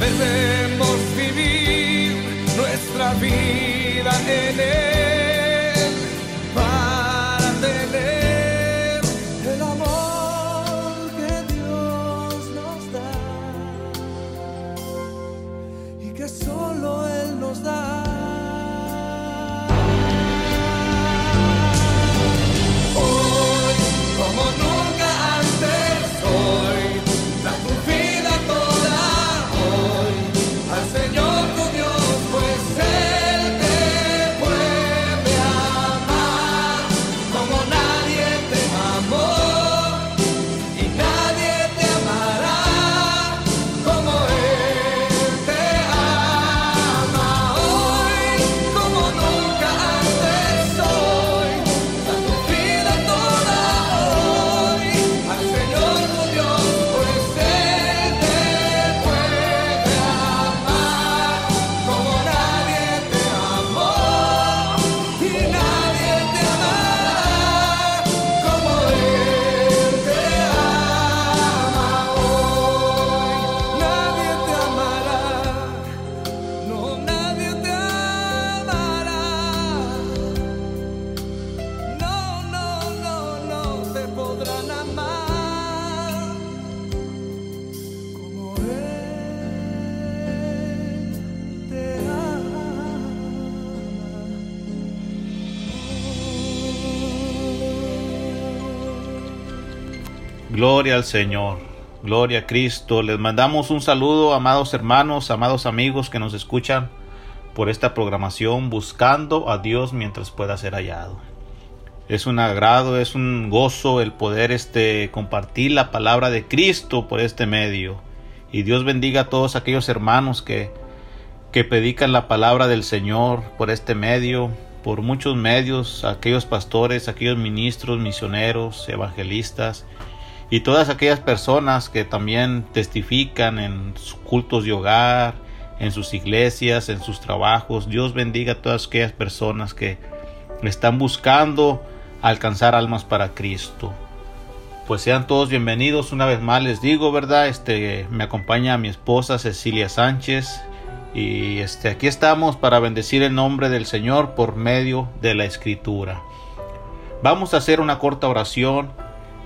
Debemos vivir nuestra vida en él. Gloria al Señor, gloria a Cristo. Les mandamos un saludo, amados hermanos, amados amigos que nos escuchan por esta programación buscando a Dios mientras pueda ser hallado. Es un agrado, es un gozo el poder este compartir la palabra de Cristo por este medio. Y Dios bendiga a todos aquellos hermanos que que predican la palabra del Señor por este medio, por muchos medios, aquellos pastores, aquellos ministros, misioneros, evangelistas y todas aquellas personas que también testifican en sus cultos de hogar, en sus iglesias, en sus trabajos. Dios bendiga a todas aquellas personas que están buscando alcanzar almas para Cristo. Pues sean todos bienvenidos una vez más les digo, ¿verdad? Este me acompaña mi esposa Cecilia Sánchez y este aquí estamos para bendecir el nombre del Señor por medio de la escritura. Vamos a hacer una corta oración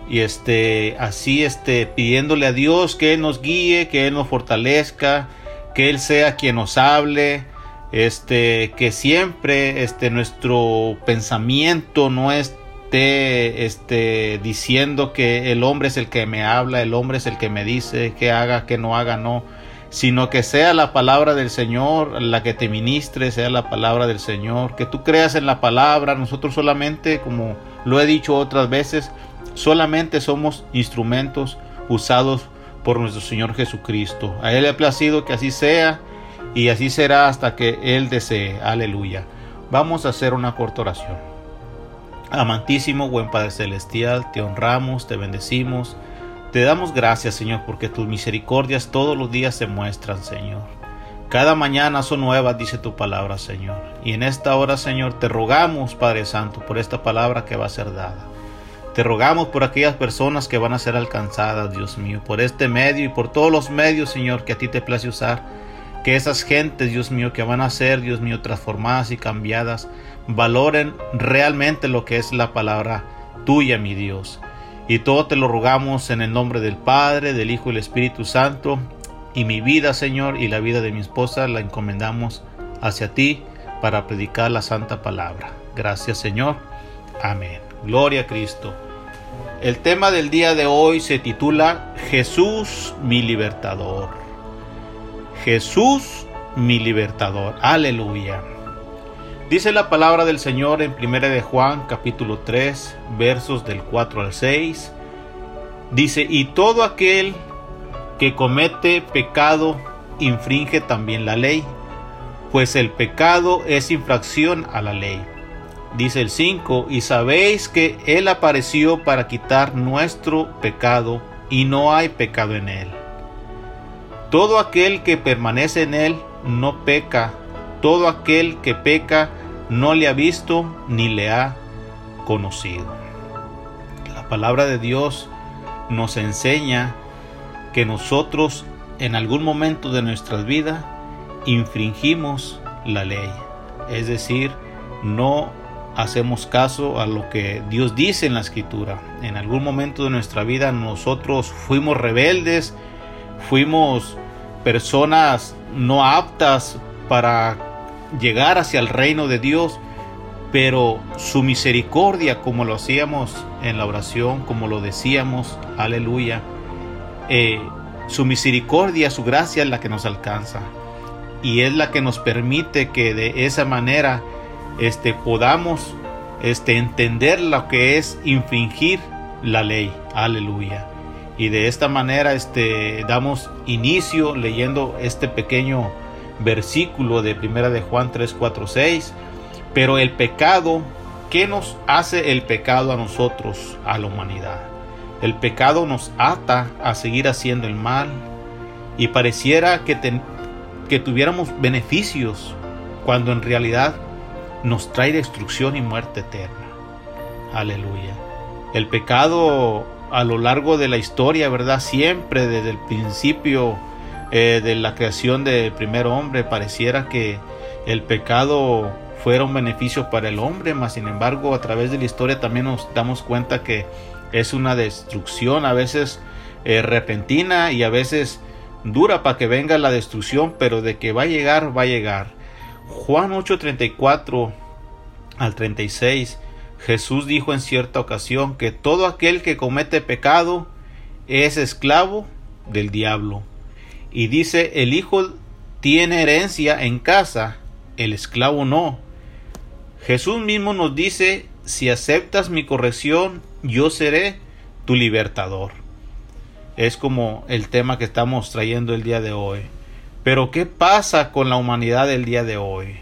y este así este pidiéndole a Dios que él nos guíe, que él nos fortalezca, que él sea quien nos hable, este que siempre este nuestro pensamiento no esté este diciendo que el hombre es el que me habla, el hombre es el que me dice que haga, que no haga, no, sino que sea la palabra del Señor la que te ministre, sea la palabra del Señor, que tú creas en la palabra, nosotros solamente como lo he dicho otras veces, Solamente somos instrumentos usados por nuestro Señor Jesucristo. A Él le ha placido que así sea y así será hasta que Él desee. Aleluya. Vamos a hacer una corta oración. Amantísimo, buen Padre Celestial, te honramos, te bendecimos, te damos gracias, Señor, porque tus misericordias todos los días se muestran, Señor. Cada mañana son nuevas, dice tu palabra, Señor. Y en esta hora, Señor, te rogamos, Padre Santo, por esta palabra que va a ser dada. Te rogamos por aquellas personas que van a ser alcanzadas, Dios mío, por este medio y por todos los medios, Señor, que a ti te place usar. Que esas gentes, Dios mío, que van a ser, Dios mío, transformadas y cambiadas, valoren realmente lo que es la palabra tuya, mi Dios. Y todo te lo rogamos en el nombre del Padre, del Hijo y del Espíritu Santo. Y mi vida, Señor, y la vida de mi esposa la encomendamos hacia ti para predicar la santa palabra. Gracias, Señor. Amén. Gloria a Cristo. El tema del día de hoy se titula Jesús mi libertador. Jesús mi libertador. Aleluya. Dice la palabra del Señor en 1 de Juan capítulo 3 versos del 4 al 6. Dice, y todo aquel que comete pecado infringe también la ley, pues el pecado es infracción a la ley Dice el 5, y sabéis que Él apareció para quitar nuestro pecado, y no hay pecado en Él. Todo aquel que permanece en Él no peca, todo aquel que peca no le ha visto ni le ha conocido. La palabra de Dios nos enseña que nosotros en algún momento de nuestra vida infringimos la ley, es decir, no hacemos caso a lo que Dios dice en la escritura. En algún momento de nuestra vida nosotros fuimos rebeldes, fuimos personas no aptas para llegar hacia el reino de Dios, pero su misericordia, como lo hacíamos en la oración, como lo decíamos, aleluya, eh, su misericordia, su gracia es la que nos alcanza y es la que nos permite que de esa manera este, podamos este, entender lo que es infringir la ley. Aleluya. Y de esta manera este, damos inicio leyendo este pequeño versículo de primera de Juan 3, 4, 6. Pero el pecado, ¿qué nos hace el pecado a nosotros, a la humanidad? El pecado nos ata a seguir haciendo el mal y pareciera que, que tuviéramos beneficios cuando en realidad nos trae destrucción y muerte eterna. Aleluya. El pecado a lo largo de la historia, ¿verdad? Siempre desde el principio eh, de la creación del primer hombre pareciera que el pecado fuera un beneficio para el hombre, mas sin embargo a través de la historia también nos damos cuenta que es una destrucción a veces eh, repentina y a veces dura para que venga la destrucción, pero de que va a llegar, va a llegar. Juan 8:34 al 36, Jesús dijo en cierta ocasión que todo aquel que comete pecado es esclavo del diablo. Y dice, el hijo tiene herencia en casa, el esclavo no. Jesús mismo nos dice, si aceptas mi corrección, yo seré tu libertador. Es como el tema que estamos trayendo el día de hoy. Pero ¿qué pasa con la humanidad del día de hoy?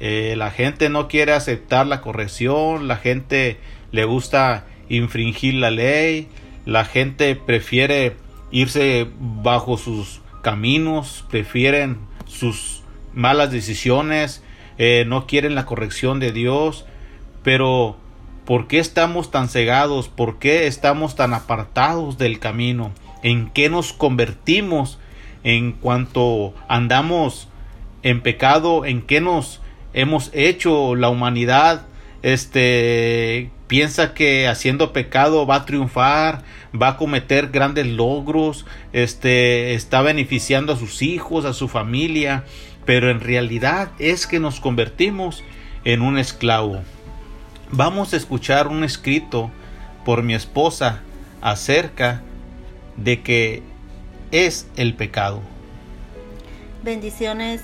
Eh, la gente no quiere aceptar la corrección, la gente le gusta infringir la ley, la gente prefiere irse bajo sus caminos, prefieren sus malas decisiones, eh, no quieren la corrección de Dios, pero ¿por qué estamos tan cegados? ¿Por qué estamos tan apartados del camino? ¿En qué nos convertimos en cuanto andamos en pecado, en qué nos hemos hecho la humanidad este piensa que haciendo pecado va a triunfar, va a cometer grandes logros, este está beneficiando a sus hijos, a su familia, pero en realidad es que nos convertimos en un esclavo. Vamos a escuchar un escrito por mi esposa acerca de que es el pecado. Bendiciones,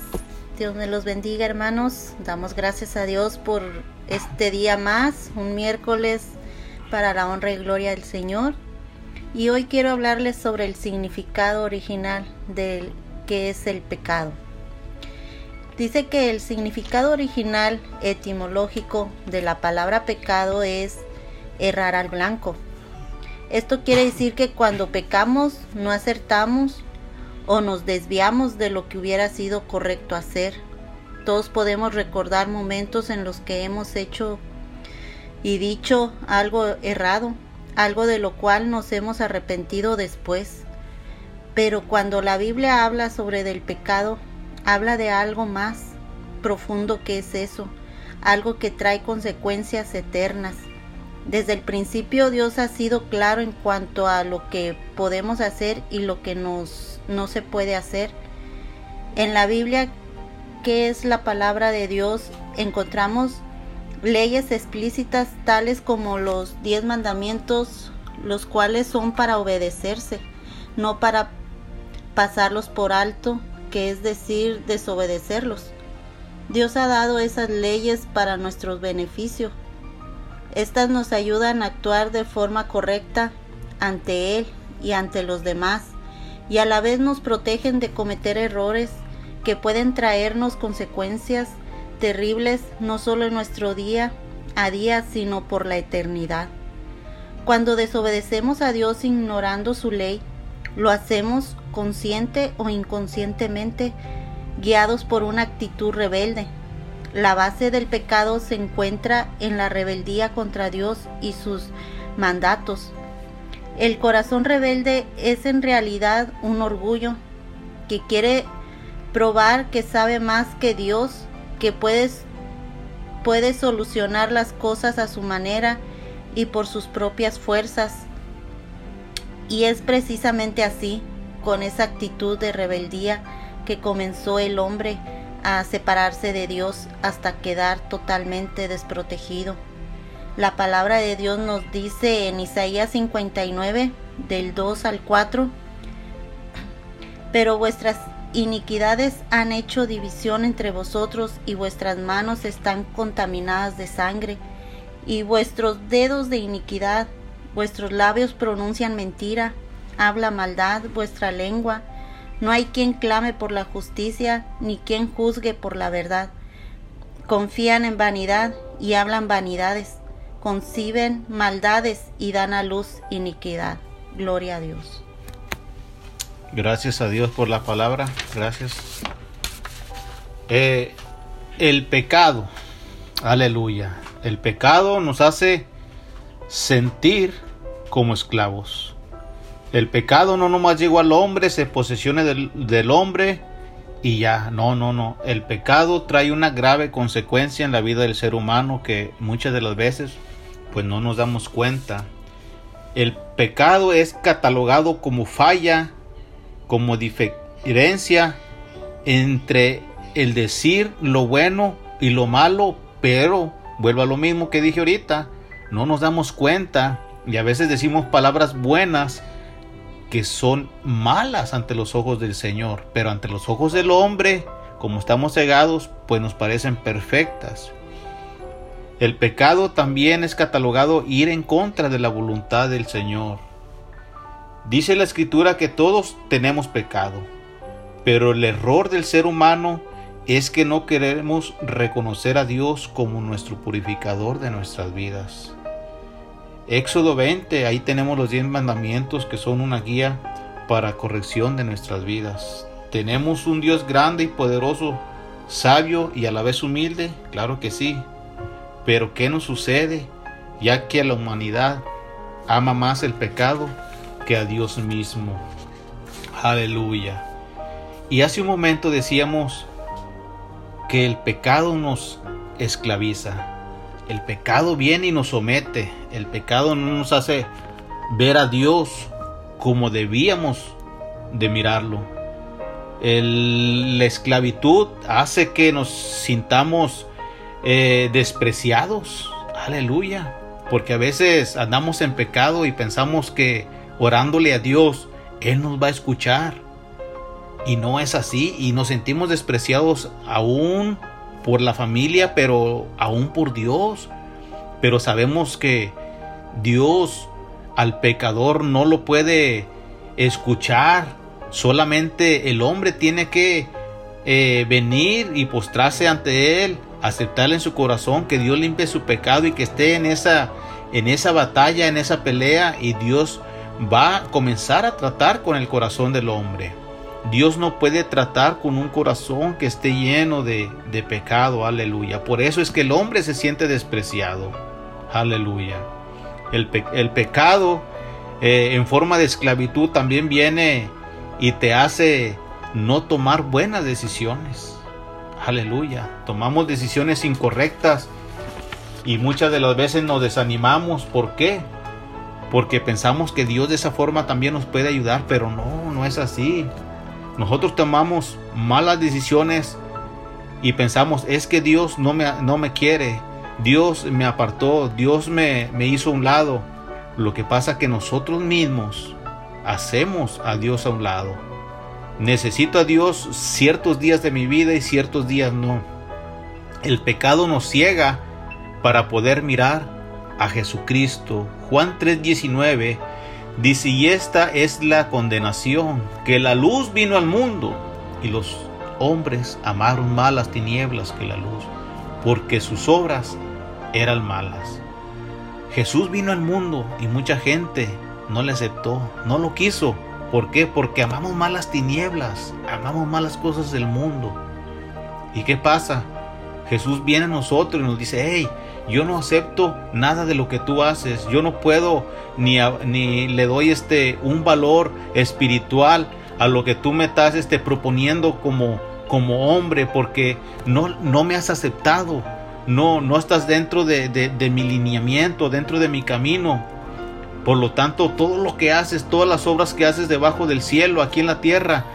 Dios me los bendiga hermanos. Damos gracias a Dios por este día más, un miércoles para la honra y gloria del Señor. Y hoy quiero hablarles sobre el significado original del que es el pecado. Dice que el significado original etimológico de la palabra pecado es errar al blanco. Esto quiere decir que cuando pecamos no acertamos o nos desviamos de lo que hubiera sido correcto hacer. Todos podemos recordar momentos en los que hemos hecho y dicho algo errado, algo de lo cual nos hemos arrepentido después. Pero cuando la Biblia habla sobre del pecado, habla de algo más profundo que es eso, algo que trae consecuencias eternas. Desde el principio Dios ha sido claro en cuanto a lo que podemos hacer y lo que nos, no se puede hacer. En la Biblia, que es la palabra de Dios, encontramos leyes explícitas tales como los diez mandamientos, los cuales son para obedecerse, no para pasarlos por alto que es decir, desobedecerlos. Dios ha dado esas leyes para nuestro beneficio. Estas nos ayudan a actuar de forma correcta ante Él y ante los demás, y a la vez nos protegen de cometer errores que pueden traernos consecuencias terribles no solo en nuestro día a día, sino por la eternidad. Cuando desobedecemos a Dios ignorando su ley, lo hacemos consciente o inconscientemente, guiados por una actitud rebelde. La base del pecado se encuentra en la rebeldía contra Dios y sus mandatos. El corazón rebelde es en realidad un orgullo que quiere probar que sabe más que Dios, que puede, puede solucionar las cosas a su manera y por sus propias fuerzas. Y es precisamente así con esa actitud de rebeldía que comenzó el hombre a separarse de Dios hasta quedar totalmente desprotegido. La palabra de Dios nos dice en Isaías 59, del 2 al 4, pero vuestras iniquidades han hecho división entre vosotros y vuestras manos están contaminadas de sangre y vuestros dedos de iniquidad, vuestros labios pronuncian mentira habla maldad vuestra lengua. No hay quien clame por la justicia, ni quien juzgue por la verdad. Confían en vanidad y hablan vanidades. Conciben maldades y dan a luz iniquidad. Gloria a Dios. Gracias a Dios por la palabra. Gracias. Eh, el pecado. Aleluya. El pecado nos hace sentir como esclavos. El pecado no nomás llegó al hombre, se posesione del, hombre y ya, no, no, no. El pecado trae una grave consecuencia en la vida del ser humano que muchas de las veces pues no nos damos cuenta. El pecado es catalogado como falla, como diferencia entre el decir lo bueno y lo malo, pero vuelvo a lo mismo que dije ahorita, no nos damos cuenta y a veces decimos palabras buenas que son malas ante los ojos del Señor, pero ante los ojos del hombre, como estamos cegados, pues nos parecen perfectas. El pecado también es catalogado ir en contra de la voluntad del Señor. Dice la escritura que todos tenemos pecado, pero el error del ser humano es que no queremos reconocer a Dios como nuestro purificador de nuestras vidas. Éxodo 20, ahí tenemos los 10 mandamientos que son una guía para corrección de nuestras vidas. Tenemos un Dios grande y poderoso, sabio y a la vez humilde, claro que sí. Pero ¿qué nos sucede? Ya que la humanidad ama más el pecado que a Dios mismo. Aleluya. Y hace un momento decíamos que el pecado nos esclaviza. El pecado viene y nos somete. El pecado no nos hace ver a Dios como debíamos de mirarlo. la esclavitud hace que nos sintamos eh, despreciados. Aleluya. Porque a veces andamos en pecado y pensamos que orándole a Dios, Él nos va a escuchar. Y no es así. Y nos sentimos despreciados aún por la familia, pero aún por Dios. Pero sabemos que Dios al pecador no lo puede escuchar. Solamente el hombre tiene que eh, venir y postrarse ante Él, aceptarle en su corazón, que Dios limpie su pecado y que esté en esa, en esa batalla, en esa pelea y Dios va a comenzar a tratar con el corazón del hombre. Dios no puede tratar con un corazón que esté lleno de, de pecado, aleluya. Por eso es que el hombre se siente despreciado, aleluya. El, el pecado eh, en forma de esclavitud también viene y te hace no tomar buenas decisiones. Aleluya. Tomamos decisiones incorrectas y muchas de las veces nos desanimamos. ¿Por qué? Porque pensamos que Dios de esa forma también nos puede ayudar, pero no, no es así. Nosotros tomamos malas decisiones y pensamos, es que Dios no me, no me quiere, Dios me apartó, Dios me, me hizo a un lado. Lo que pasa es que nosotros mismos hacemos a Dios a un lado. Necesito a Dios ciertos días de mi vida y ciertos días no. El pecado nos ciega para poder mirar a Jesucristo. Juan 3:19 dice, y esta es la condenación, que la luz vino al mundo y los hombres amaron más las tinieblas que la luz, porque sus obras eran malas. Jesús vino al mundo y mucha gente no le aceptó, no lo quiso. ¿Por qué? Porque amamos más las tinieblas, amamos más las cosas del mundo. ¿Y qué pasa? Jesús viene a nosotros y nos dice, hey, yo no acepto nada de lo que tú haces, yo no puedo ni, ni le doy este un valor espiritual a lo que tú me estás este, proponiendo como, como hombre porque no, no me has aceptado no, no estás dentro de, de, mi lineamiento, dentro de mi camino. Por lo tanto, todo lo que haces, todas las obras que haces debajo del cielo, aquí en la tierra,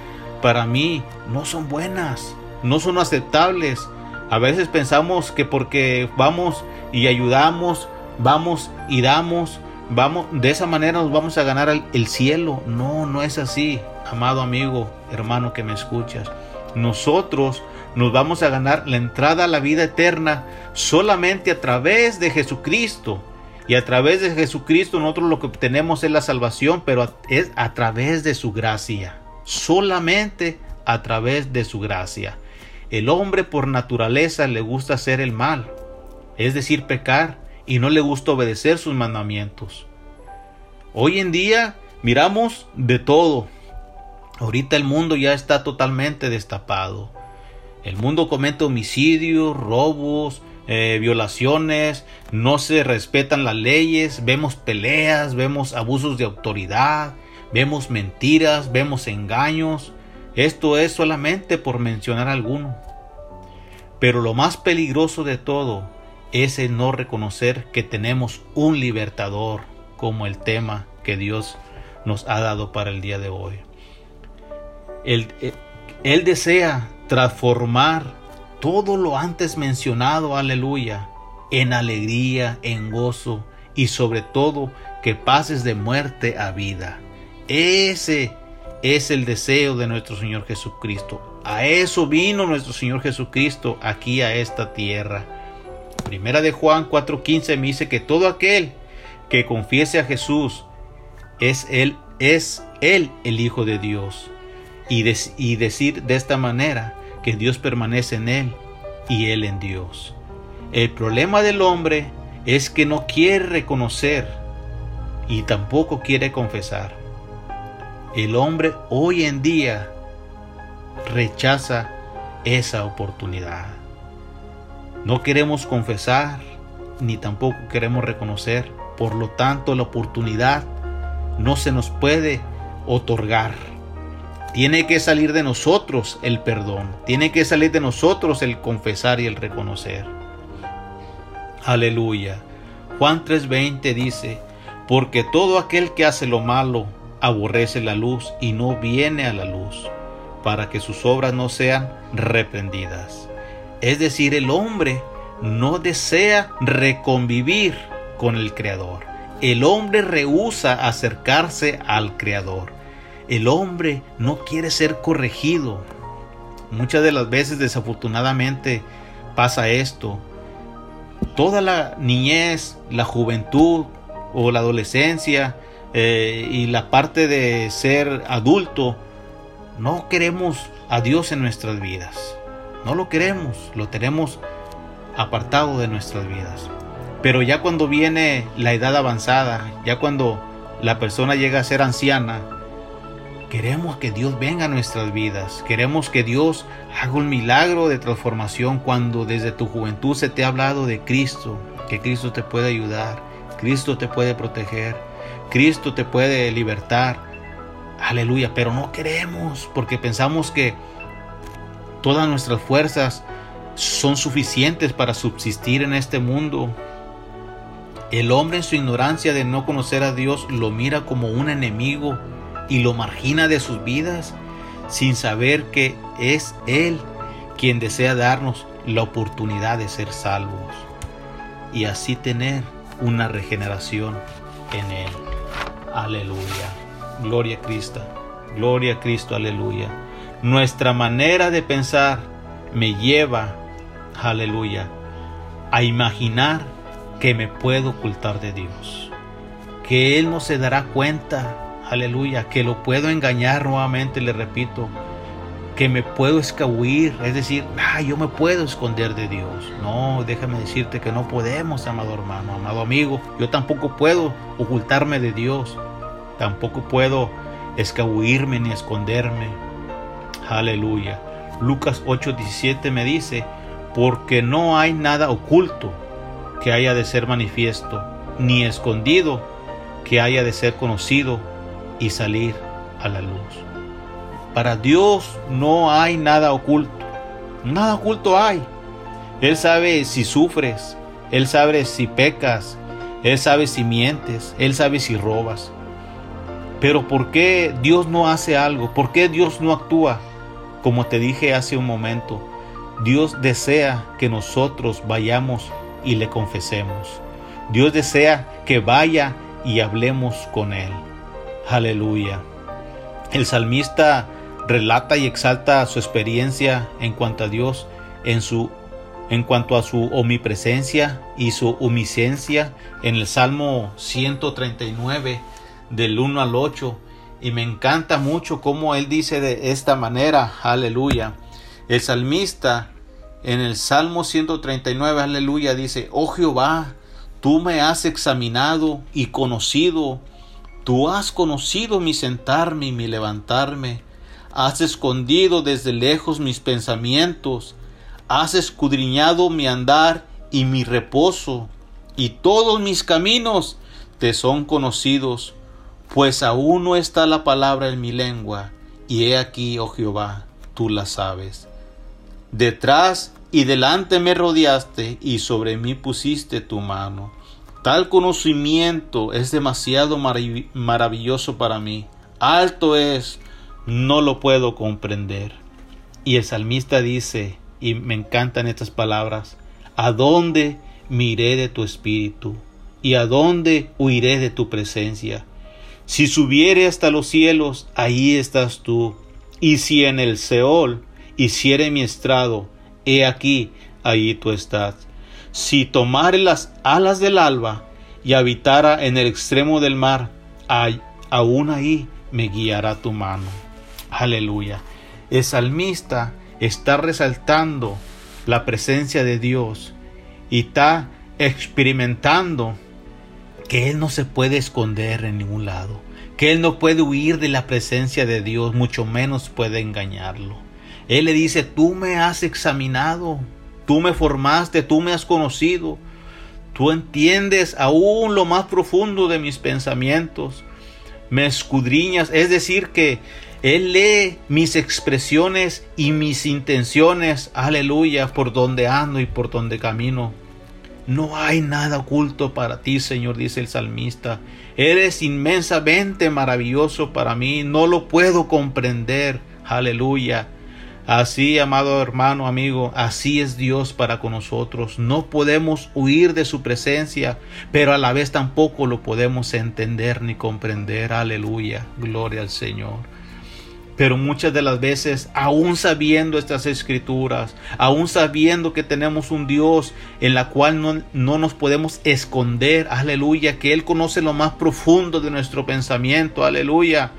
para mí no son buenas, no son aceptables. A veces pensamos que porque vamos y ayudamos, vamos y damos, vamos, de esa manera nos vamos a ganar el cielo. No, no es así, amado amigo, hermano que me escuchas. Nosotros nos vamos a ganar la entrada a la vida eterna solamente a través de Jesucristo. Y a través de Jesucristo nosotros lo que obtenemos es la salvación, pero es a través de su gracia. Solamente a través de su gracia. El hombre por naturaleza le gusta hacer el mal, es decir, pecar, y no le gusta obedecer sus mandamientos. Hoy en día miramos de todo. Ahorita el mundo ya está totalmente destapado. El mundo comete homicidios, robos, eh, violaciones, no se respetan las leyes, vemos peleas, vemos abusos de autoridad, vemos mentiras, vemos engaños. Esto es solamente por mencionar alguno. Pero lo más peligroso de todo es el no reconocer que tenemos un libertador como el tema que Dios nos ha dado para el día de hoy. Él, eh, él desea transformar todo lo antes mencionado, aleluya, en alegría, en gozo y sobre todo que pases de muerte a vida. Ese es el deseo de nuestro Señor Jesucristo. A eso vino nuestro Señor Jesucristo aquí a esta tierra. Primera de Juan 4:15 me dice que todo aquel que confiese a Jesús es él es él el hijo de Dios. Y, y decir de esta manera que Dios permanece en él y él en Dios. El problema del hombre es que no quiere reconocer y tampoco quiere confesar. El hombre hoy en día rechaza esa oportunidad. No queremos confesar ni tampoco queremos reconocer. Por lo tanto, la oportunidad no se nos puede otorgar. Tiene que salir de nosotros el perdón. Tiene que salir de nosotros el confesar y el reconocer. Aleluya. Juan 3:20 dice, porque todo aquel que hace lo malo aborrece la luz y no viene a la luz, para que sus obras no sean reprendidas. Es decir, el hombre no desea reconvivir con el Creador. El hombre rehúsa acercarse al Creador. El hombre no quiere ser corregido. Muchas de las veces desafortunadamente pasa esto. Toda la niñez, la juventud o la adolescencia eh, y la parte de ser adulto no queremos a Dios en nuestras vidas. No lo queremos, lo tenemos apartado de nuestras vidas. Pero ya cuando viene la edad avanzada, ya cuando la persona llega a ser anciana, queremos que Dios venga a nuestras vidas. Queremos que Dios haga un milagro de transformación cuando desde tu juventud se te ha hablado de Cristo, que Cristo te puede ayudar, Cristo te puede proteger, Cristo te puede libertar. Aleluya, pero no queremos porque pensamos que todas nuestras fuerzas son suficientes para subsistir en este mundo. El hombre en su ignorancia de no conocer a Dios lo mira como un enemigo y lo margina de sus vidas sin saber que es Él quien desea darnos la oportunidad de ser salvos y así tener una regeneración en Él. Aleluya. Gloria a Cristo. Gloria a Cristo. Aleluya. Nuestra manera de pensar me lleva, aleluya, a imaginar que me puedo ocultar de Dios. Que Él no se dará cuenta, aleluya, que lo puedo engañar nuevamente, le repito, que me puedo escabuir, es decir, ah, yo me puedo esconder de Dios. No, déjame decirte que no podemos, amado hermano, amado amigo. Yo tampoco puedo ocultarme de Dios. Tampoco puedo escabuirme ni esconderme. Aleluya. Lucas 8:17 me dice, porque no hay nada oculto que haya de ser manifiesto, ni escondido que haya de ser conocido y salir a la luz. Para Dios no hay nada oculto. Nada oculto hay. Él sabe si sufres. Él sabe si pecas. Él sabe si mientes. Él sabe si robas. Pero ¿por qué Dios no hace algo? ¿Por qué Dios no actúa? Como te dije hace un momento, Dios desea que nosotros vayamos y le confesemos. Dios desea que vaya y hablemos con Él. Aleluya. El salmista relata y exalta su experiencia en cuanto a Dios, en, su, en cuanto a su omnipresencia y su omnisciencia en el Salmo 139 del 1 al 8. Y me encanta mucho cómo él dice de esta manera, aleluya. El salmista en el Salmo 139, aleluya, dice, oh Jehová, tú me has examinado y conocido, tú has conocido mi sentarme y mi levantarme Has escondido desde lejos mis pensamientos, has escudriñado mi andar y mi reposo, y todos mis caminos te son conocidos, pues aún no está la palabra en mi lengua, y he aquí, oh Jehová, tú la sabes. Detrás y delante me rodeaste, y sobre mí pusiste tu mano. Tal conocimiento es demasiado maravilloso para mí. Alto es no lo puedo comprender. Y el salmista dice, y me encantan estas palabras, ¿a dónde miré de tu espíritu? ¿Y a dónde huiré de tu presencia? Si subiere hasta los cielos, ahí estás tú. Y si en el Seol hiciere mi estrado, he aquí, ahí tú estás. Si tomare las alas del alba y habitara en el extremo del mar, aún ahí me guiará tu mano. Aleluya. El salmista está resaltando la presencia de Dios y está experimentando que Él no se puede esconder en ningún lado, que Él no puede huir de la presencia de Dios, mucho menos puede engañarlo. Él le dice, tú me has examinado, tú me formaste, tú me has conocido, tú entiendes aún lo más profundo de mis pensamientos, me escudriñas, es decir, que él lee mis expresiones y mis intenciones, aleluya, por donde ando y por donde camino. No hay nada oculto para ti, Señor, dice el salmista. Eres inmensamente maravilloso para mí, no lo puedo comprender, aleluya. Así, amado hermano, amigo, así es Dios para con nosotros. No podemos huir de su presencia, pero a la vez tampoco lo podemos entender ni comprender. Aleluya, gloria al Señor. Pero muchas de las veces, aún sabiendo estas escrituras, aún sabiendo que tenemos un Dios en la cual no, no, nos podemos esconder, aleluya, que Él conoce lo más profundo de nuestro pensamiento, aleluya,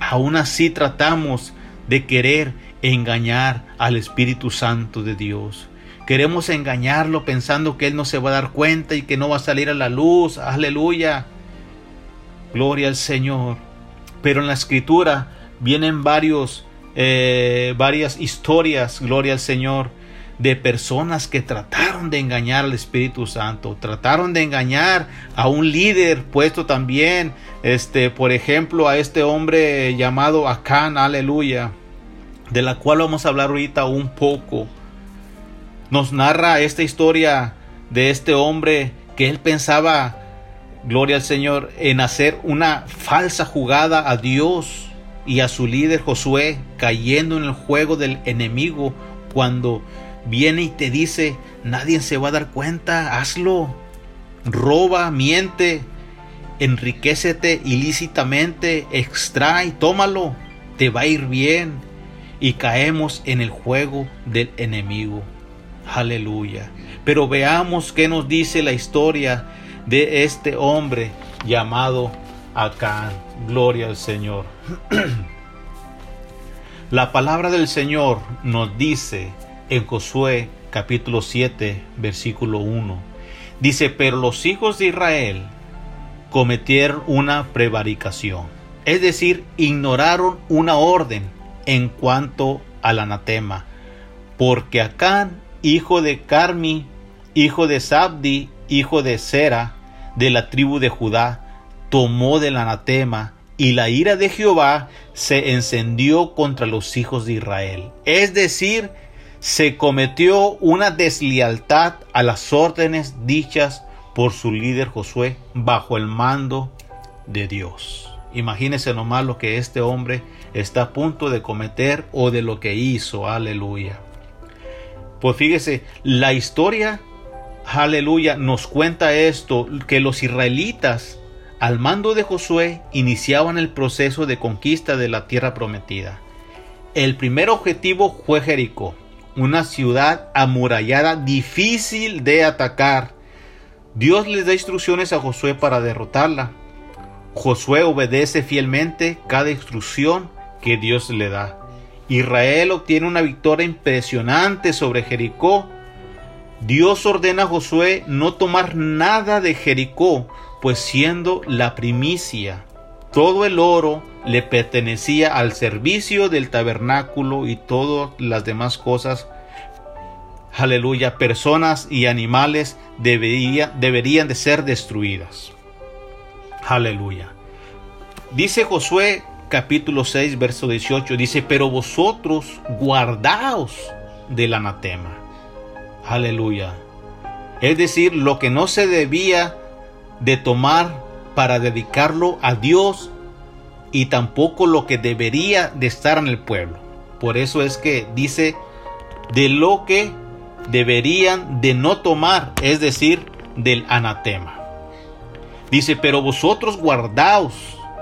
aún así tratamos de querer engañar al Espíritu Santo de Dios. Queremos engañarlo pensando que Él no se va a dar cuenta y que no va a salir a la luz. Aleluya. Gloria al Señor. Pero en la escritura vienen varios, eh, varias historias, gloria al Señor, de personas que trataron de engañar al Espíritu Santo, trataron de engañar a un líder puesto también, este, por ejemplo, a este hombre llamado Acán, aleluya, de la cual vamos a hablar ahorita un poco. Nos narra esta historia de este hombre que él pensaba, gloria al Señor, en hacer una falsa jugada a Dios y a su líder Josué, cayendo en el juego del enemigo cuando viene y te dice, nadie se va a dar cuenta, hazlo. Roba, miente, enriquecete ilícitamente, extrae, tómalo, te va a ir bien. Y caemos en el juego del enemigo. Aleluya. Pero veamos qué nos dice la historia de este hombre llamado Acán. Gloria al Señor. la palabra del Señor nos dice en Josué capítulo 7 versículo 1. Dice, pero los hijos de Israel cometieron una prevaricación, es decir, ignoraron una orden en cuanto al anatema, porque Acán, hijo de Carmi, hijo de Sabdi, hijo de Sera, de la tribu de Judá, tomó del anatema y la ira de Jehová se encendió contra los hijos de Israel. Es decir, se cometió una deslealtad a las órdenes dichas por su líder Josué bajo el mando de Dios. Imagínese nomás lo que este hombre está a punto de cometer o de lo que hizo. Aleluya. Pues fíjese, la historia, aleluya, nos cuenta esto, que los israelitas al mando de Josué iniciaban el proceso de conquista de la tierra prometida. El primer objetivo fue Jericó una ciudad amurallada difícil de atacar. Dios les da instrucciones a Josué para derrotarla. Josué obedece fielmente cada instrucción que Dios le da. Israel obtiene una victoria impresionante sobre Jericó. Dios ordena a Josué no tomar nada de Jericó, pues siendo la primicia, todo el oro le pertenecía al servicio del tabernáculo y todas las demás cosas. Aleluya, personas y animales deberían de ser destruidas. Aleluya. Dice Josué capítulo 6, verso 18, dice, pero vosotros guardaos del anatema. Aleluya. Es decir, lo que no se debía de tomar para dedicarlo a Dios y tampoco lo que debería de estar en el pueblo. Por eso es que dice de lo que deberían de no tomar, es decir, del anatema. Dice, pero vosotros guardaos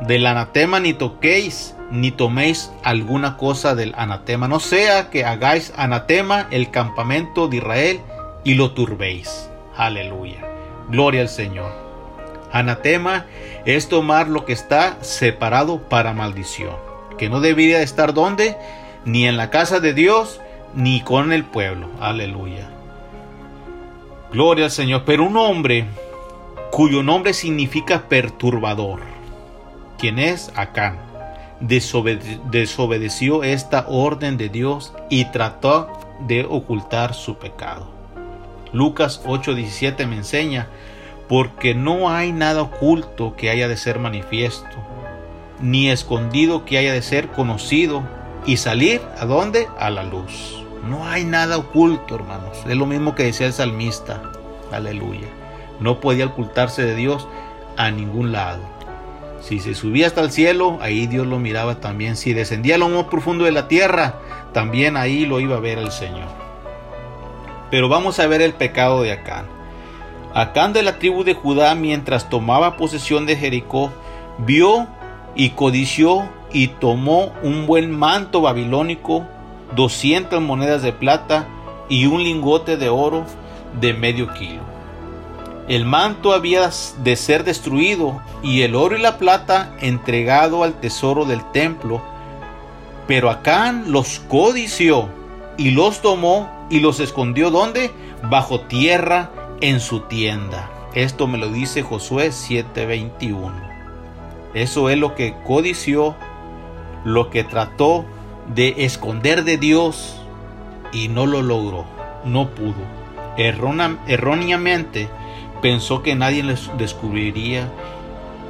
del anatema ni toquéis ni toméis alguna cosa del anatema, no sea que hagáis anatema el campamento de Israel y lo turbéis. Aleluya. Gloria al Señor. Anatema es tomar lo que está separado para maldición, que no debería estar donde, ni en la casa de Dios, ni con el pueblo. Aleluya. Gloria al Señor. Pero un hombre cuyo nombre significa perturbador, quien es Acán, desobedeció esta orden de Dios y trató de ocultar su pecado. Lucas 8:17 me enseña porque no hay nada oculto que haya de ser manifiesto, ni escondido que haya de ser conocido y salir a dónde? A la luz. No hay nada oculto, hermanos. Es lo mismo que decía el salmista. Aleluya. No podía ocultarse de Dios a ningún lado. Si se subía hasta el cielo, ahí Dios lo miraba también. Si descendía a lo más profundo de la tierra, también ahí lo iba a ver el Señor. Pero vamos a ver el pecado de Acán. Acán de la tribu de Judá, mientras tomaba posesión de Jericó, vio y codició y tomó un buen manto babilónico, doscientas monedas de plata y un lingote de oro de medio kilo. El manto había de ser destruido y el oro y la plata entregado al tesoro del templo, Pero Acán los codició y los tomó y los escondió donde? Bajo tierra en su tienda. Esto me lo dice Josué 7:21. Eso es lo que codició, lo que trató de esconder de Dios y no lo logró, no pudo. erróneamente pensó que nadie les descubriría.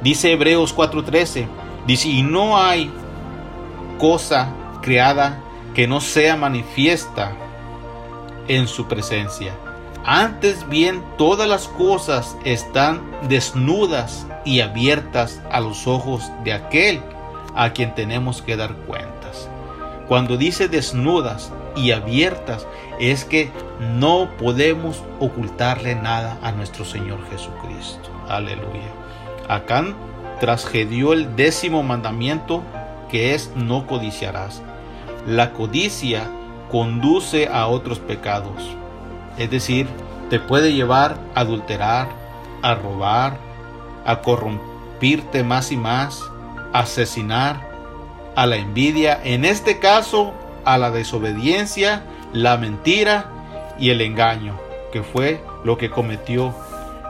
Dice Hebreos 4:13, dice, y no hay cosa creada que no sea manifiesta en su presencia. Antes bien, todas las cosas están desnudas y abiertas a los ojos de aquel a quien tenemos que dar cuentas. Cuando dice desnudas y abiertas, es que no podemos ocultarle nada a nuestro Señor Jesucristo. Aleluya. Acá trasgedió el décimo mandamiento que es no codiciarás. La codicia conduce a otros pecados. Es decir, te puede llevar a adulterar, a robar, a corrompirte más y más, a asesinar, a la envidia, en este caso a la desobediencia, la mentira y el engaño, que fue lo que cometió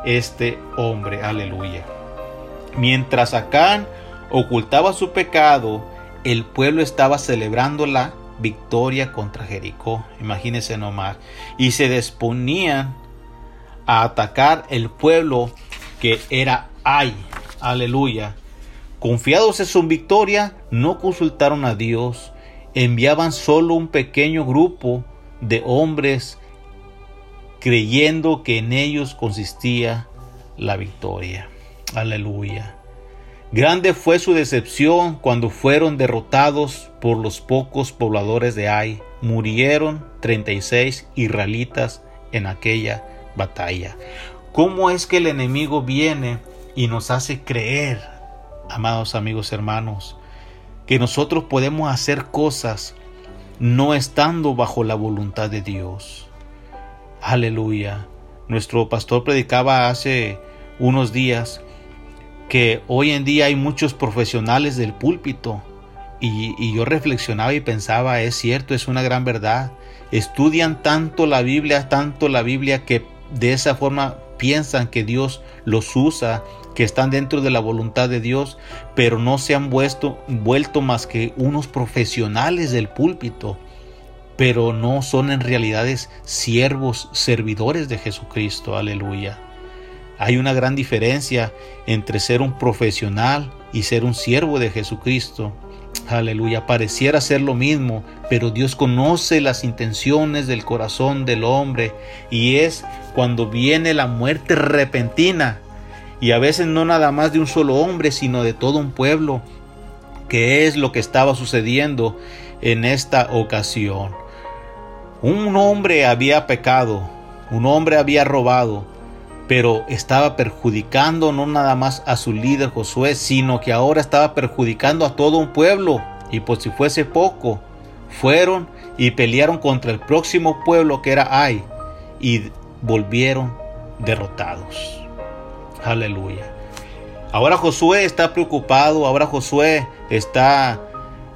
este hombre. Aleluya. Mientras Acán ocultaba su pecado, el pueblo estaba celebrando la victoria contra Jericó. Imagínense nomás. Y se disponían a atacar el pueblo que era Ay. Aleluya. Confiados en su victoria, no consultaron a Dios. Enviaban solo un pequeño grupo de hombres creyendo que en ellos consistía la victoria. Aleluya. Grande fue su decepción cuando fueron derrotados por los pocos pobladores de Ai. Murieron 36 israelitas en aquella batalla. ¿Cómo es que el enemigo viene y nos hace creer, amados amigos hermanos, que nosotros podemos hacer cosas no estando bajo la voluntad de Dios? Aleluya. Nuestro pastor predicaba hace unos días que hoy en día hay muchos profesionales del púlpito y, yo reflexionaba y pensaba, es cierto, es una gran verdad. Estudian tanto la Biblia, tanto la Biblia que de esa forma piensan que Dios los usa, que están dentro de la voluntad de Dios, pero no se han vuelto, vuelto más que unos profesionales del púlpito, pero no son en realidades siervos, servidores de Jesucristo. Aleluya. Hay una gran diferencia entre ser un profesional y ser un siervo de Jesucristo. Aleluya, pareciera ser lo mismo, pero Dios conoce las intenciones del corazón del hombre y es cuando viene la muerte repentina y a veces no nada más de un solo hombre, sino de todo un pueblo, que es lo que estaba sucediendo en esta ocasión. Un hombre había pecado, un hombre había robado, pero estaba perjudicando no nada más a su líder Josué, sino que ahora estaba perjudicando a todo un pueblo. Y por si fuese poco, fueron y pelearon contra el próximo pueblo que era Ai y volvieron derrotados. Aleluya. Ahora Josué está preocupado, ahora Josué está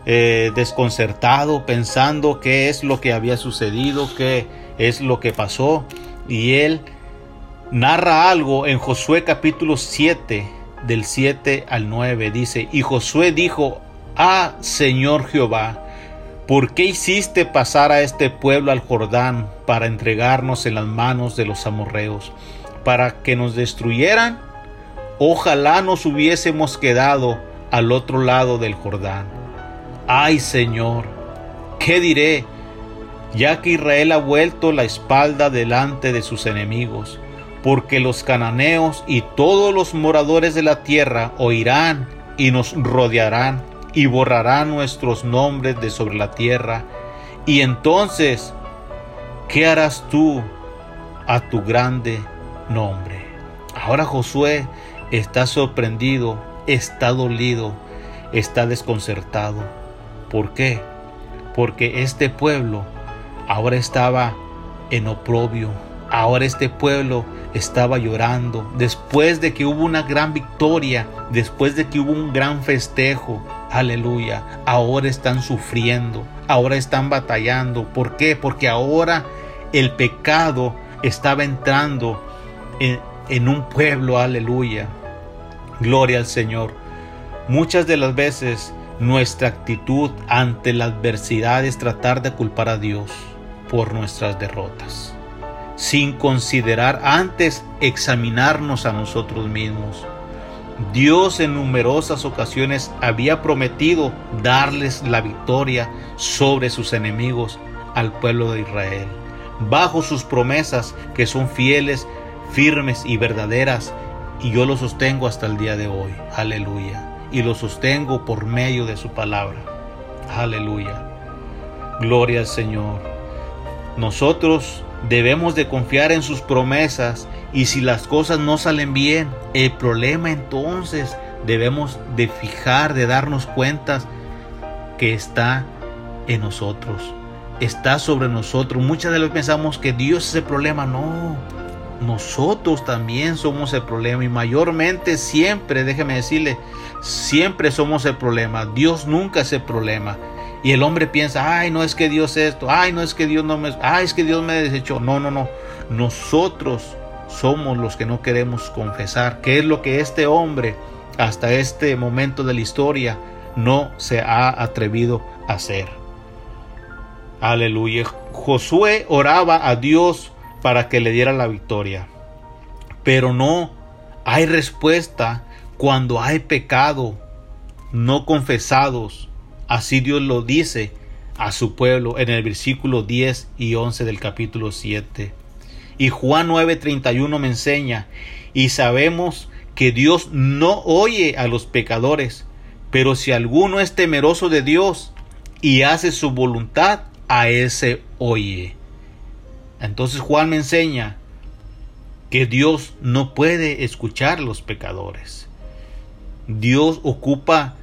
eh, desconcertado pensando qué es lo que había sucedido, qué es lo que pasó. Y él narra algo en Josué capítulo 7, del 7 al 9. Dice, y Josué dijo, Ah, Señor Jehová, ¿por qué hiciste pasar a este pueblo al Jordán para entregarnos en las manos de los amorreos, para que nos destruyeran? Ojalá nos hubiésemos quedado al otro lado del Jordán. Ay, Señor, ¿qué diré? Ya que Israel ha vuelto la espalda delante de sus enemigos porque los cananeos y todos los moradores de la tierra oirán y nos rodearán y borrarán nuestros nombres de sobre la tierra. Y entonces, ¿qué harás tú a tu grande nombre? Ahora Josué está sorprendido, está dolido, está desconcertado. ¿Por qué? Porque este pueblo ahora estaba en oprobio, ahora este pueblo estaba llorando, después de que hubo una gran victoria, después de que hubo un gran festejo, aleluya, ahora están sufriendo, ahora están batallando. ¿Por qué? Porque ahora el pecado estaba entrando en, en un pueblo, aleluya. Gloria al Señor. Muchas de las veces nuestra actitud ante la adversidad es tratar de culpar a Dios por nuestras derrotas, sin considerar antes examinarnos a nosotros mismos. Dios en numerosas ocasiones había prometido darles la victoria sobre sus enemigos al pueblo de Israel, bajo sus promesas que son fieles, firmes y verdaderas, y yo lo sostengo hasta el día de hoy. Aleluya y lo sostengo por medio de su palabra. Aleluya. Gloria al Señor. Nosotros debemos de confiar en sus promesas y si las cosas no salen bien, el problema entonces debemos de fijar, de darnos cuenta que está en nosotros, está sobre nosotros. Muchas de veces pensamos que Dios es el problema, no. Nosotros también somos el problema y mayormente siempre, déjeme decirle, siempre somos el problema. Dios nunca es el problema. Y el hombre piensa, ay, no es que Dios esto, ay, no es que Dios no me, ay, es que Dios me desechó. No, no, no. Nosotros somos los que no queremos confesar, que es lo que este hombre hasta este momento de la historia no se ha atrevido a hacer. Aleluya. Josué oraba a Dios para que le diera la victoria. Pero no hay respuesta cuando hay pecado no confesados. Así Dios lo dice a su pueblo en el versículo 10 y 11 del capítulo 7. Y Juan 9:31 me enseña, y sabemos que Dios no oye a los pecadores, pero si alguno es temeroso de Dios y hace su voluntad, a ese oye. Entonces Juan me enseña que Dios no puede escuchar los pecadores. Dios ocupa,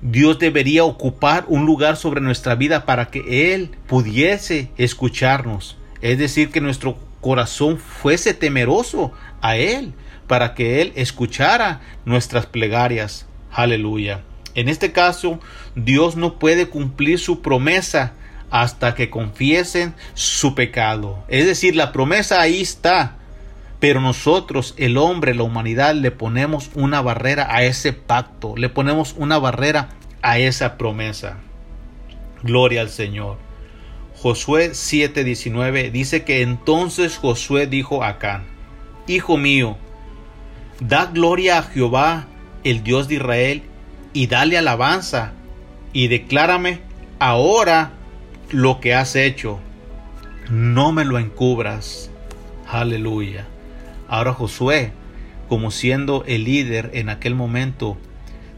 Dios debería ocupar un lugar sobre nuestra vida para que Él pudiese escucharnos. Es decir, que nuestro corazón fuese temeroso a Él, para que Él escuchara nuestras plegarias. Aleluya. En este caso, Dios no puede cumplir su promesa hasta que confiesen su pecado. Es decir, la promesa ahí está, pero nosotros, el hombre, la humanidad, le ponemos una barrera a ese pacto, le ponemos una barrera a esa promesa. Gloria al Señor. Josué 7:19 dice que entonces Josué dijo a Acán, Hijo mío, da gloria a Jehová, el Dios de Israel, y dale alabanza, y declárame ahora lo que has hecho. No me lo encubras. Aleluya. Ahora Josué, como siendo el líder en aquel momento,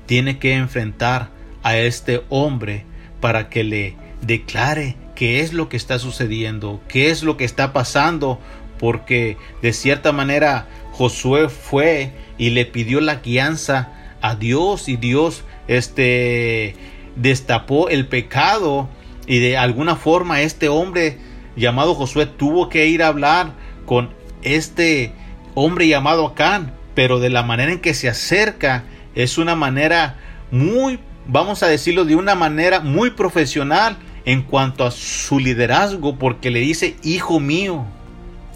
tiene que enfrentar a este hombre para que le declare qué es lo que está sucediendo, qué es lo que está pasando, porque de cierta manera Josué fue y le pidió la guianza a Dios y Dios este destapó el pecado y de alguna forma este hombre llamado Josué tuvo que ir a hablar con este hombre llamado Acán, pero de la manera en que se acerca es una manera muy, vamos a decirlo, de una manera muy profesional en cuanto a su liderazgo, porque le dice, hijo mío,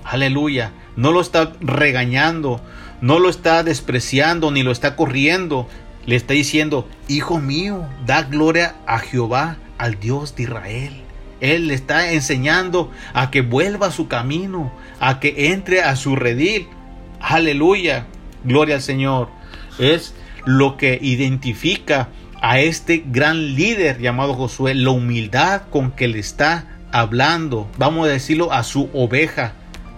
aleluya, no lo está regañando, no lo está despreciando, ni lo está corriendo, le está diciendo, hijo mío, da gloria a Jehová, al Dios de Israel. Él le está enseñando a que vuelva a su camino, a que entre a su redil, Aleluya. Gloria al Señor. Es lo que identifica a este gran líder llamado Josué, la humildad con que le está hablando, vamos a decirlo, a su oveja.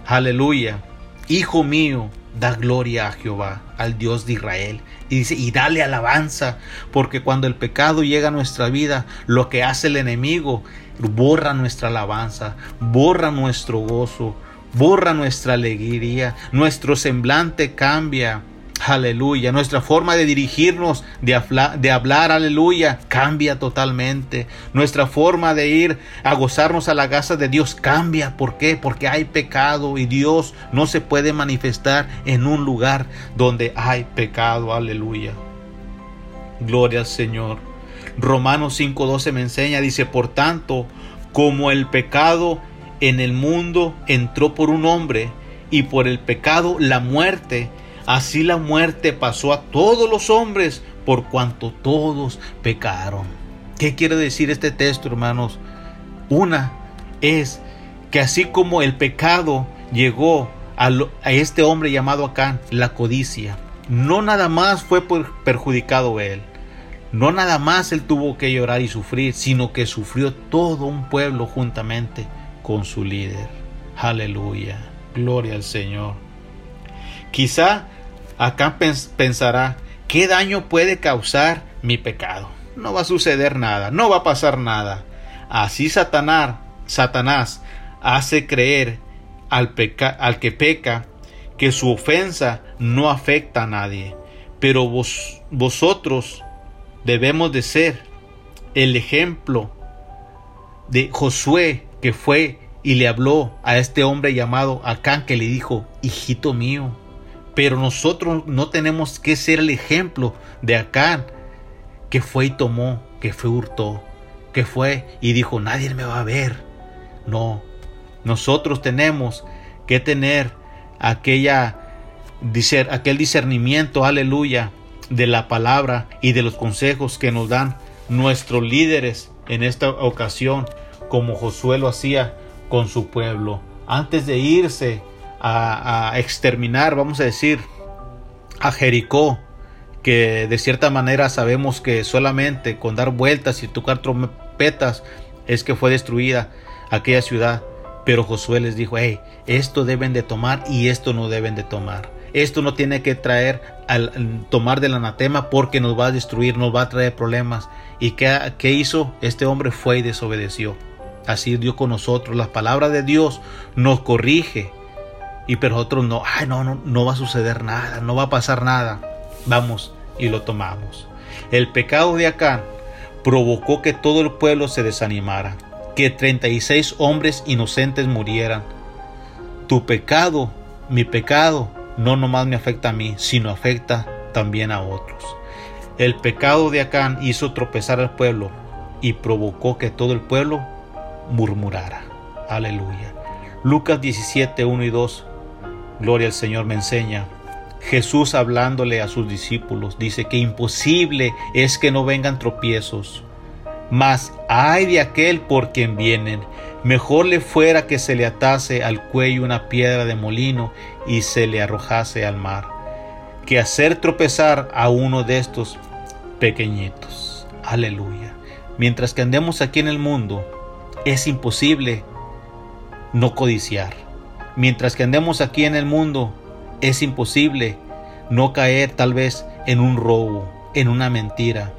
Aleluya. Hijo mío, da gloria a Jehová, al Dios de Israel. Y dice, y dale alabanza, porque cuando el pecado llega a nuestra vida, lo que hace el enemigo, borra nuestra alabanza, borra nuestro gozo, borra nuestra alegría, nuestro semblante cambia. Aleluya. Nuestra forma de dirigirnos, de, hablar, aleluya, cambia totalmente. Nuestra forma de ir a gozarnos a la casa de Dios cambia. ¿Por qué? Porque hay pecado y Dios no se puede manifestar en un lugar donde hay pecado. Aleluya. Gloria al Señor. Romanos 5:12 me enseña, dice, por tanto, como el pecado en el mundo entró por un hombre y por el pecado la muerte, Así la muerte pasó a todos los hombres por cuanto todos pecaron. ¿Qué quiere decir este texto, hermanos? Una es que así como el pecado llegó a, este hombre llamado acá, la codicia, no nada más fue perjudicado él, no nada más él tuvo que llorar y sufrir, sino que sufrió todo un pueblo juntamente con su líder. Aleluya, gloria al Señor. Quizá Acá pensará, ¿qué daño puede causar mi pecado? No va a suceder nada, no va a pasar nada. Así Satanás, Satanás hace creer al, al que peca que su ofensa no afecta a nadie. Pero vos, vosotros debemos de ser el ejemplo de Josué que fue y le habló a este hombre llamado Acán que le dijo, hijito mío, pero nosotros no tenemos que ser el ejemplo de Acán, que fue y tomó, que fue hurtó, que fue y dijo, nadie me va a ver. No, nosotros tenemos que tener aquella, aquel discernimiento, aleluya, de la palabra y de los consejos que nos dan nuestros líderes en esta ocasión, como Josué lo hacía con su pueblo. Antes de irse a, exterminar, vamos a decir, a Jericó, que de cierta manera sabemos que solamente con dar vueltas y tocar trompetas es que fue destruida aquella ciudad. Pero Josué les dijo, hey, esto deben de tomar y esto no deben de tomar. Esto no tiene que traer al tomar del anatema porque nos va a destruir, nos va a traer problemas. ¿Y qué, qué hizo? Este hombre fue y desobedeció. Así Dios con nosotros. La palabra de Dios nos corrige, y pero otros no, ay, no, no, no va a suceder nada, no va a pasar nada. Vamos y lo tomamos. El pecado de Acán provocó que todo el pueblo se desanimara, que 36 hombres inocentes murieran. Tu pecado, mi pecado, no nomás me afecta a mí, sino afecta también a otros. El pecado de Acán hizo tropezar al pueblo y provocó que todo el pueblo murmurara. Aleluya. Lucas 17, 1 y 2 Gloria al Señor me enseña. Jesús hablándole a sus discípulos dice que imposible es que no vengan tropiezos. Mas hay de aquel por quien vienen. Mejor le fuera que se le atase al cuello una piedra de molino y se le arrojase al mar, que hacer tropezar a uno de estos pequeñitos. Aleluya. Mientras que andemos aquí en el mundo, es imposible no codiciar mientras que andemos aquí en el mundo, es imposible no caer tal vez en un robo, en una mentira,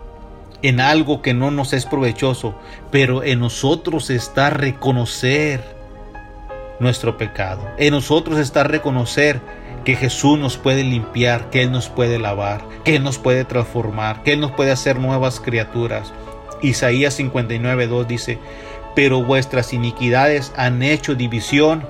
en algo que no nos es provechoso, pero en nosotros está reconocer nuestro pecado. En nosotros está reconocer que Jesús nos puede limpiar, que Él nos puede lavar, que Él nos puede transformar, que Él nos puede hacer nuevas criaturas. Isaías 59.2 dice, pero vuestras iniquidades han hecho división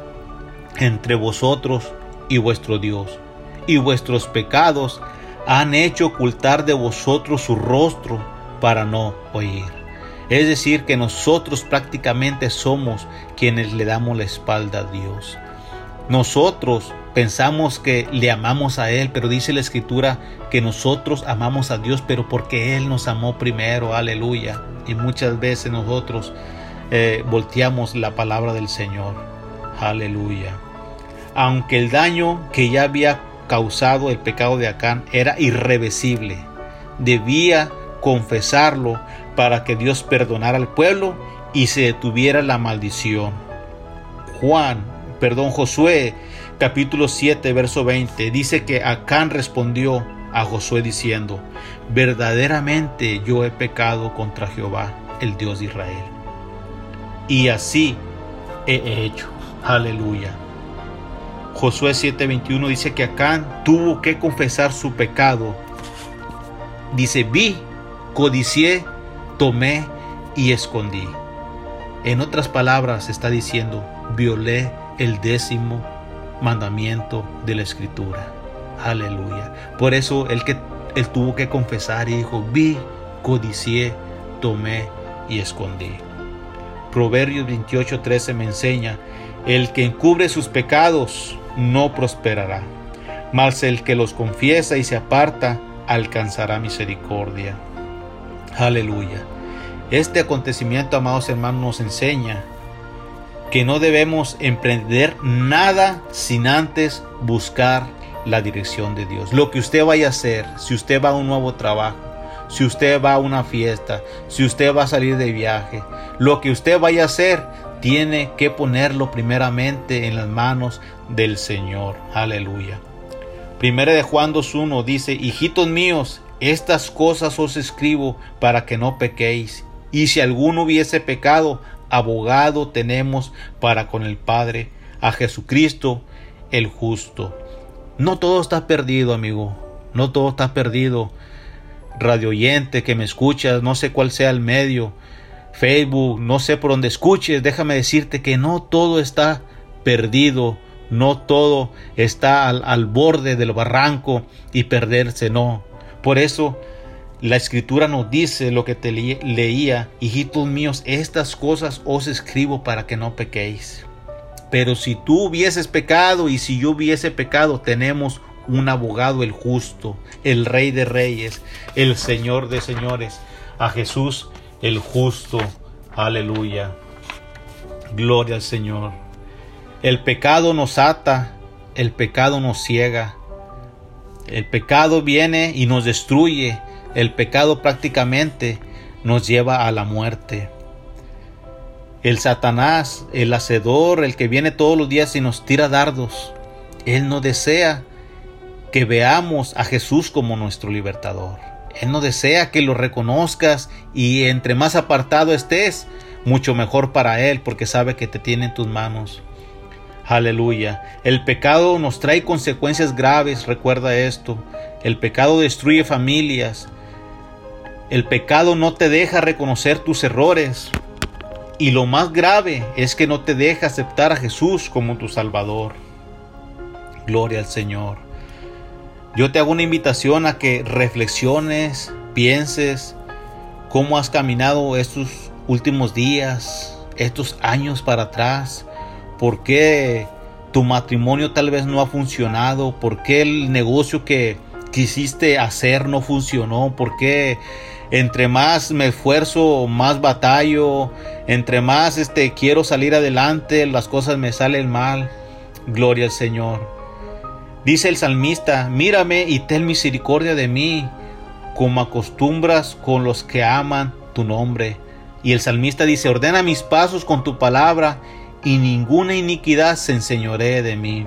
entre vosotros y vuestro Dios, y vuestros pecados han hecho ocultar de vosotros su rostro para no oír. Es decir, que nosotros prácticamente somos quienes le damos la espalda a Dios. Nosotros pensamos que le amamos a Él, pero dice la Escritura que nosotros amamos a Dios, pero porque Él nos amó primero, aleluya. Y muchas veces nosotros eh, volteamos la palabra del Señor, aleluya aunque el daño que ya había causado el pecado de Acán era irreversible. Debía confesarlo para que Dios perdonara al pueblo y se detuviera la maldición. Juan, perdón, Josué, capítulo 7, verso 20, dice que Acán respondió a Josué diciendo, verdaderamente yo he pecado contra Jehová, el Dios de Israel. Y así he hecho. Aleluya. Josué 7:21 dice que Acán tuvo que confesar su pecado. Dice, vi, codicié, tomé y escondí. En otras palabras está diciendo, violé el décimo mandamiento de la escritura. Aleluya. Por eso él, que, él tuvo que confesar y dijo, vi, codicié, tomé y escondí. Proverbios 28:13 me enseña, el que encubre sus pecados no prosperará, mas el que los confiesa y se aparta alcanzará misericordia. Aleluya. Este acontecimiento, amados hermanos, nos enseña que no debemos emprender nada sin antes buscar la dirección de Dios. Lo que usted vaya a hacer, si usted va a un nuevo trabajo, si usted va a una fiesta, si usted va a salir de viaje, lo que usted vaya a hacer, tiene que ponerlo primeramente en las manos del Señor. Aleluya. Primera de Juan 2.1 dice, hijitos míos, estas cosas os escribo para que no pequéis. Y si alguno hubiese pecado, abogado tenemos para con el Padre, a Jesucristo el justo. No todo está perdido, amigo. No todo está perdido. Radio oyente que me escuchas, no sé cuál sea el medio, Facebook, no sé por dónde escuches, déjame decirte que no todo está perdido, no todo está al, al borde del barranco y perderse, no. Por eso la escritura nos dice lo que te leía, hijitos míos, estas cosas os escribo para que no pequéis. Pero si tú hubieses pecado y si yo hubiese pecado, tenemos un abogado el justo, el rey de reyes, el señor de señores, a Jesús el justo. Aleluya. Gloria al Señor. El pecado nos ata, el pecado nos ciega. El pecado viene y nos destruye, el pecado prácticamente nos lleva a la muerte. El Satanás, el hacedor, el que viene todos los días y nos tira dardos, él no desea que veamos a Jesús como nuestro libertador. Él no desea que lo reconozcas y entre más apartado estés, mucho mejor para Él porque sabe que te tiene en tus manos. Aleluya. El pecado nos trae consecuencias graves, recuerda esto. El pecado destruye familias, el pecado no te deja reconocer tus errores. Y lo más grave es que no te deja aceptar a Jesús como tu Salvador. Gloria al Señor. Yo te hago una invitación a que reflexiones, pienses cómo has caminado estos últimos días, estos años para atrás, por qué tu matrimonio tal vez no ha funcionado, por qué el negocio que quisiste hacer no funcionó, por qué entre más me esfuerzo, más batallo, entre más este quiero salir adelante, las cosas me salen mal. Gloria al Señor. Dice el salmista, mírame y ten misericordia de mí, como acostumbras con los que aman tu nombre. Y el salmista dice, ordena mis pasos con tu palabra, y ninguna iniquidad se enseñoree de mí.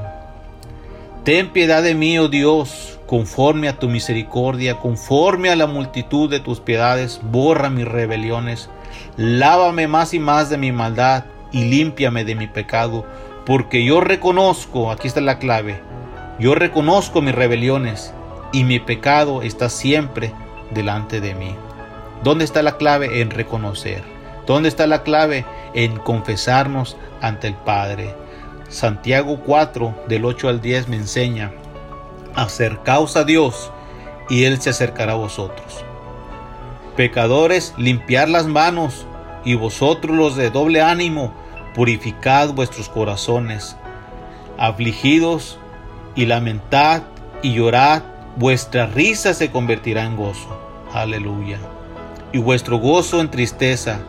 Ten piedad de mí, oh Dios, conforme a tu misericordia, conforme a la multitud de tus piedades, borra mis rebeliones, lávame más y más de mi maldad y límpiame de mi pecado, porque yo reconozco, aquí está la clave, yo reconozco mis rebeliones y mi pecado está siempre delante de mí. ¿Dónde está la clave? En reconocer. ¿Dónde está la clave? En confesarnos ante el Padre. Santiago 4 del 8 al 10 me enseña acercaos a Dios y Él se acercará a vosotros. Pecadores, limpiar las manos, y vosotros los de doble ánimo, purificad vuestros corazones. Afligidos y lamentad y llorad, vuestra risa se convertirá en gozo. Aleluya. Y vuestro gozo en tristeza.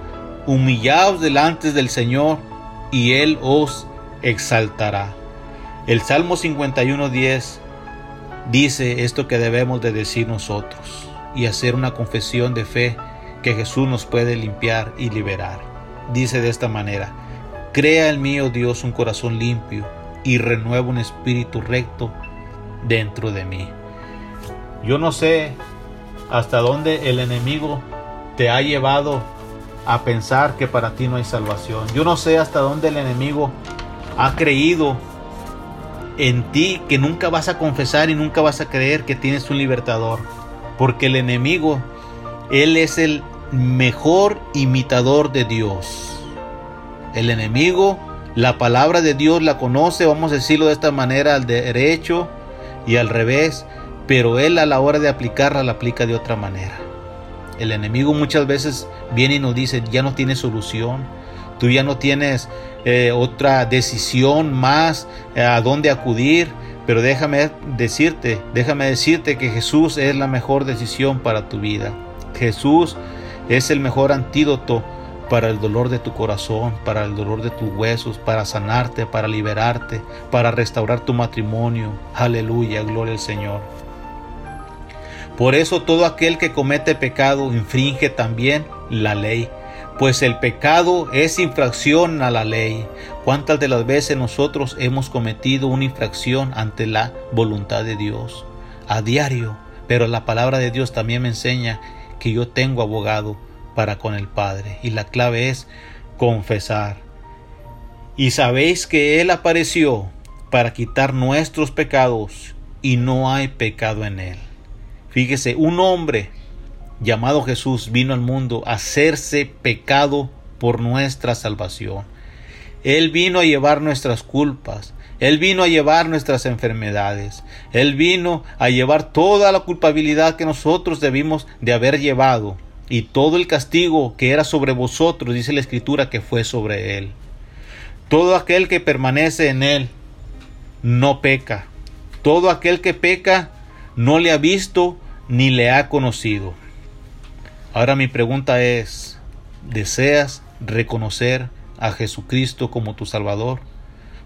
Humillaos delante del Señor, y Él os exaltará. El Salmo 51.10 dice esto que debemos de decir nosotros y hacer una confesión de fe que Jesús nos puede limpiar y liberar. Dice de esta manera, crea en mí, oh Dios, un corazón limpio y renueva un espíritu recto dentro de mí. Yo no sé hasta dónde el enemigo te ha llevado a pensar que para ti no hay salvación. Yo no sé hasta dónde el enemigo ha creído en ti que nunca vas a confesar y nunca vas a creer que tienes un libertador. Porque el enemigo, él es el mejor imitador de Dios. El enemigo, la palabra de Dios la conoce, vamos a decirlo de esta manera, al derecho y al revés, pero él a la hora de aplicarla la aplica de otra manera. El enemigo muchas veces viene y nos dice, ya no tiene solución, tú ya no tienes eh, otra decisión más eh, a dónde acudir, pero déjame decirte, déjame decirte que Jesús es la mejor decisión para tu vida. Jesús es el mejor antídoto para el dolor de tu corazón, para el dolor de tus huesos, para sanarte, para liberarte, para restaurar tu matrimonio. Aleluya, gloria al Señor. Por eso todo aquel que comete pecado infringe también la ley, pues el pecado es infracción a la ley. ¿Cuántas de las veces nosotros hemos cometido una infracción ante la voluntad de Dios? A diario. Pero la palabra de Dios también me enseña que yo tengo abogado para con el Padre. Y la clave es confesar. Y sabéis que Él apareció para quitar nuestros pecados y no hay pecado en Él. Fíjese, un hombre llamado Jesús vino al mundo a hacerse pecado por nuestra salvación. Él vino a llevar nuestras culpas. Él vino a llevar nuestras enfermedades. Él vino a llevar toda la culpabilidad que nosotros debimos de haber llevado. Y todo el castigo que era sobre vosotros, dice la Escritura, que fue sobre Él. Todo aquel que permanece en Él no peca. Todo aquel que peca no le ha visto ni le ha conocido. Ahora mi pregunta es, ¿deseas reconocer a Jesucristo como tu Salvador?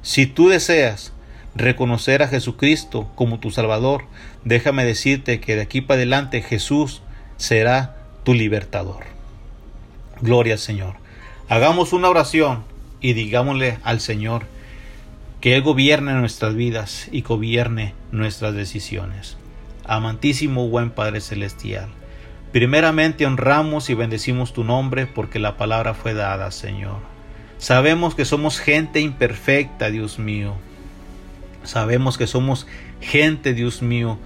Si tú deseas reconocer a Jesucristo como tu Salvador, déjame decirte que de aquí para adelante Jesús será tu libertador. Gloria al Señor. Hagamos una oración y digámosle al Señor que Él gobierne nuestras vidas y gobierne nuestras decisiones amantísimo buen Padre Celestial. Primeramente honramos y bendecimos tu nombre porque la palabra fue dada, Señor. Sabemos que somos gente imperfecta, Dios mío. Sabemos que somos gente, Dios mío,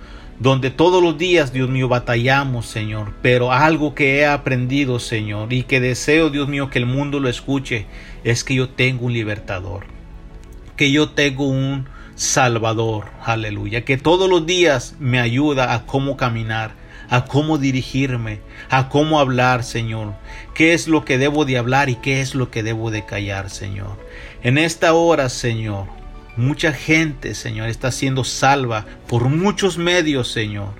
donde todos los días, Dios mío, batallamos, Señor. Pero algo que he aprendido, Señor, y que deseo, Dios mío, que el mundo lo escuche, es que yo tengo un libertador, que yo tengo un Salvador, aleluya, que todos los días me ayuda a cómo caminar, a cómo dirigirme, a cómo hablar, Señor, qué es lo que debo de hablar y qué es lo que debo de callar, Señor. En esta hora, Señor, mucha gente, Señor, está siendo salva por muchos medios, Señor,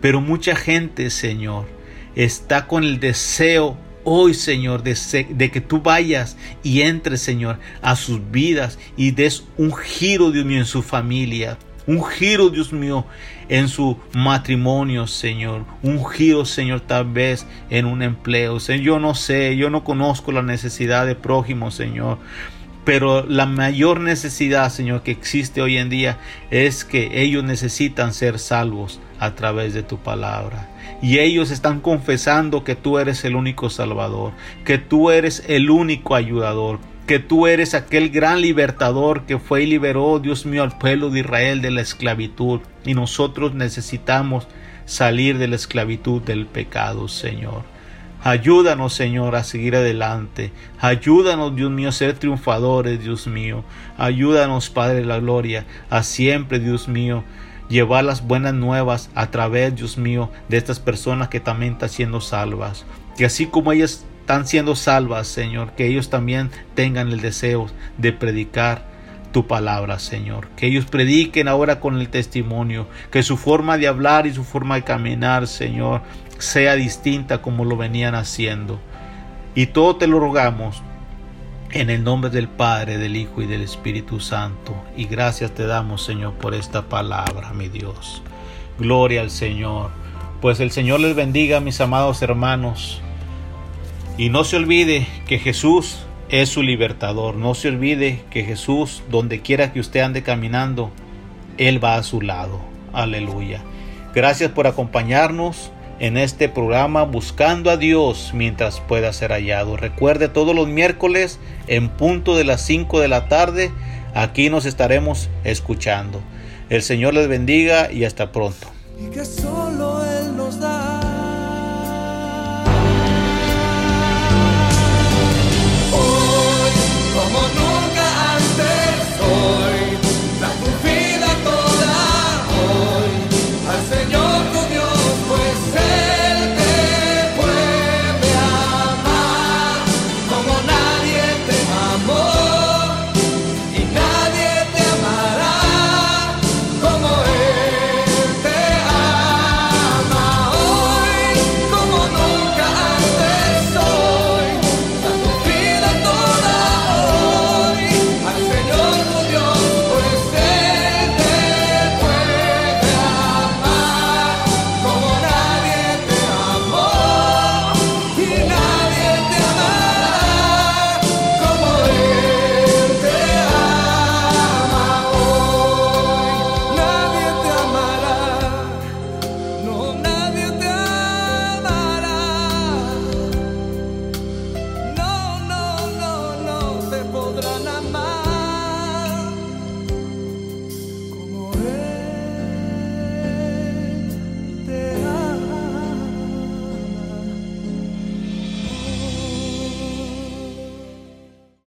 pero mucha gente, Señor, está con el deseo hoy, Señor, de, que tú vayas y entres, Señor, a sus vidas y des un giro, Dios mío, en su familia. Un giro, Dios mío, en su matrimonio, Señor. Un giro, Señor, tal vez en un empleo. Señor, yo no sé, yo no conozco la necesidad de prójimo, Señor. Pero la mayor necesidad, Señor, que existe hoy en día es que ellos necesitan ser salvos a través de tu palabra. Y ellos están confesando que tú eres el único Salvador, que tú eres el único ayudador, que tú eres aquel gran libertador que fue y liberó, Dios mío, al pueblo de Israel de la esclavitud. Y nosotros necesitamos salir de la esclavitud del pecado, Señor. Ayúdanos, Señor, a seguir adelante. Ayúdanos, Dios mío, a ser triunfadores, Dios mío. Ayúdanos, Padre de la Gloria, a siempre, Dios mío, llevar las buenas nuevas a través, Dios mío, de estas personas que también están siendo salvas. Que así como ellas están siendo salvas, Señor, que ellos también tengan el deseo de predicar tu palabra, Señor. Que ellos prediquen ahora con el testimonio, que su forma de hablar y su forma de caminar, Señor, sea distinta como lo venían haciendo. Y todo te lo rogamos en el nombre del Padre, del Hijo y del Espíritu Santo. Y gracias te damos, Señor, por esta palabra, mi Dios. Gloria al Señor. Pues el Señor les bendiga, mis amados hermanos. Y no se olvide que Jesús es su libertador. No se olvide que Jesús, donde quiera que usted ande caminando, Él va a su lado. Aleluya. Gracias por acompañarnos en este programa Buscando a Dios mientras pueda ser hallado. Recuerde todos los miércoles en punto de las 5 de la tarde Aquí nos estaremos escuchando. El Señor les bendiga y hasta pronto.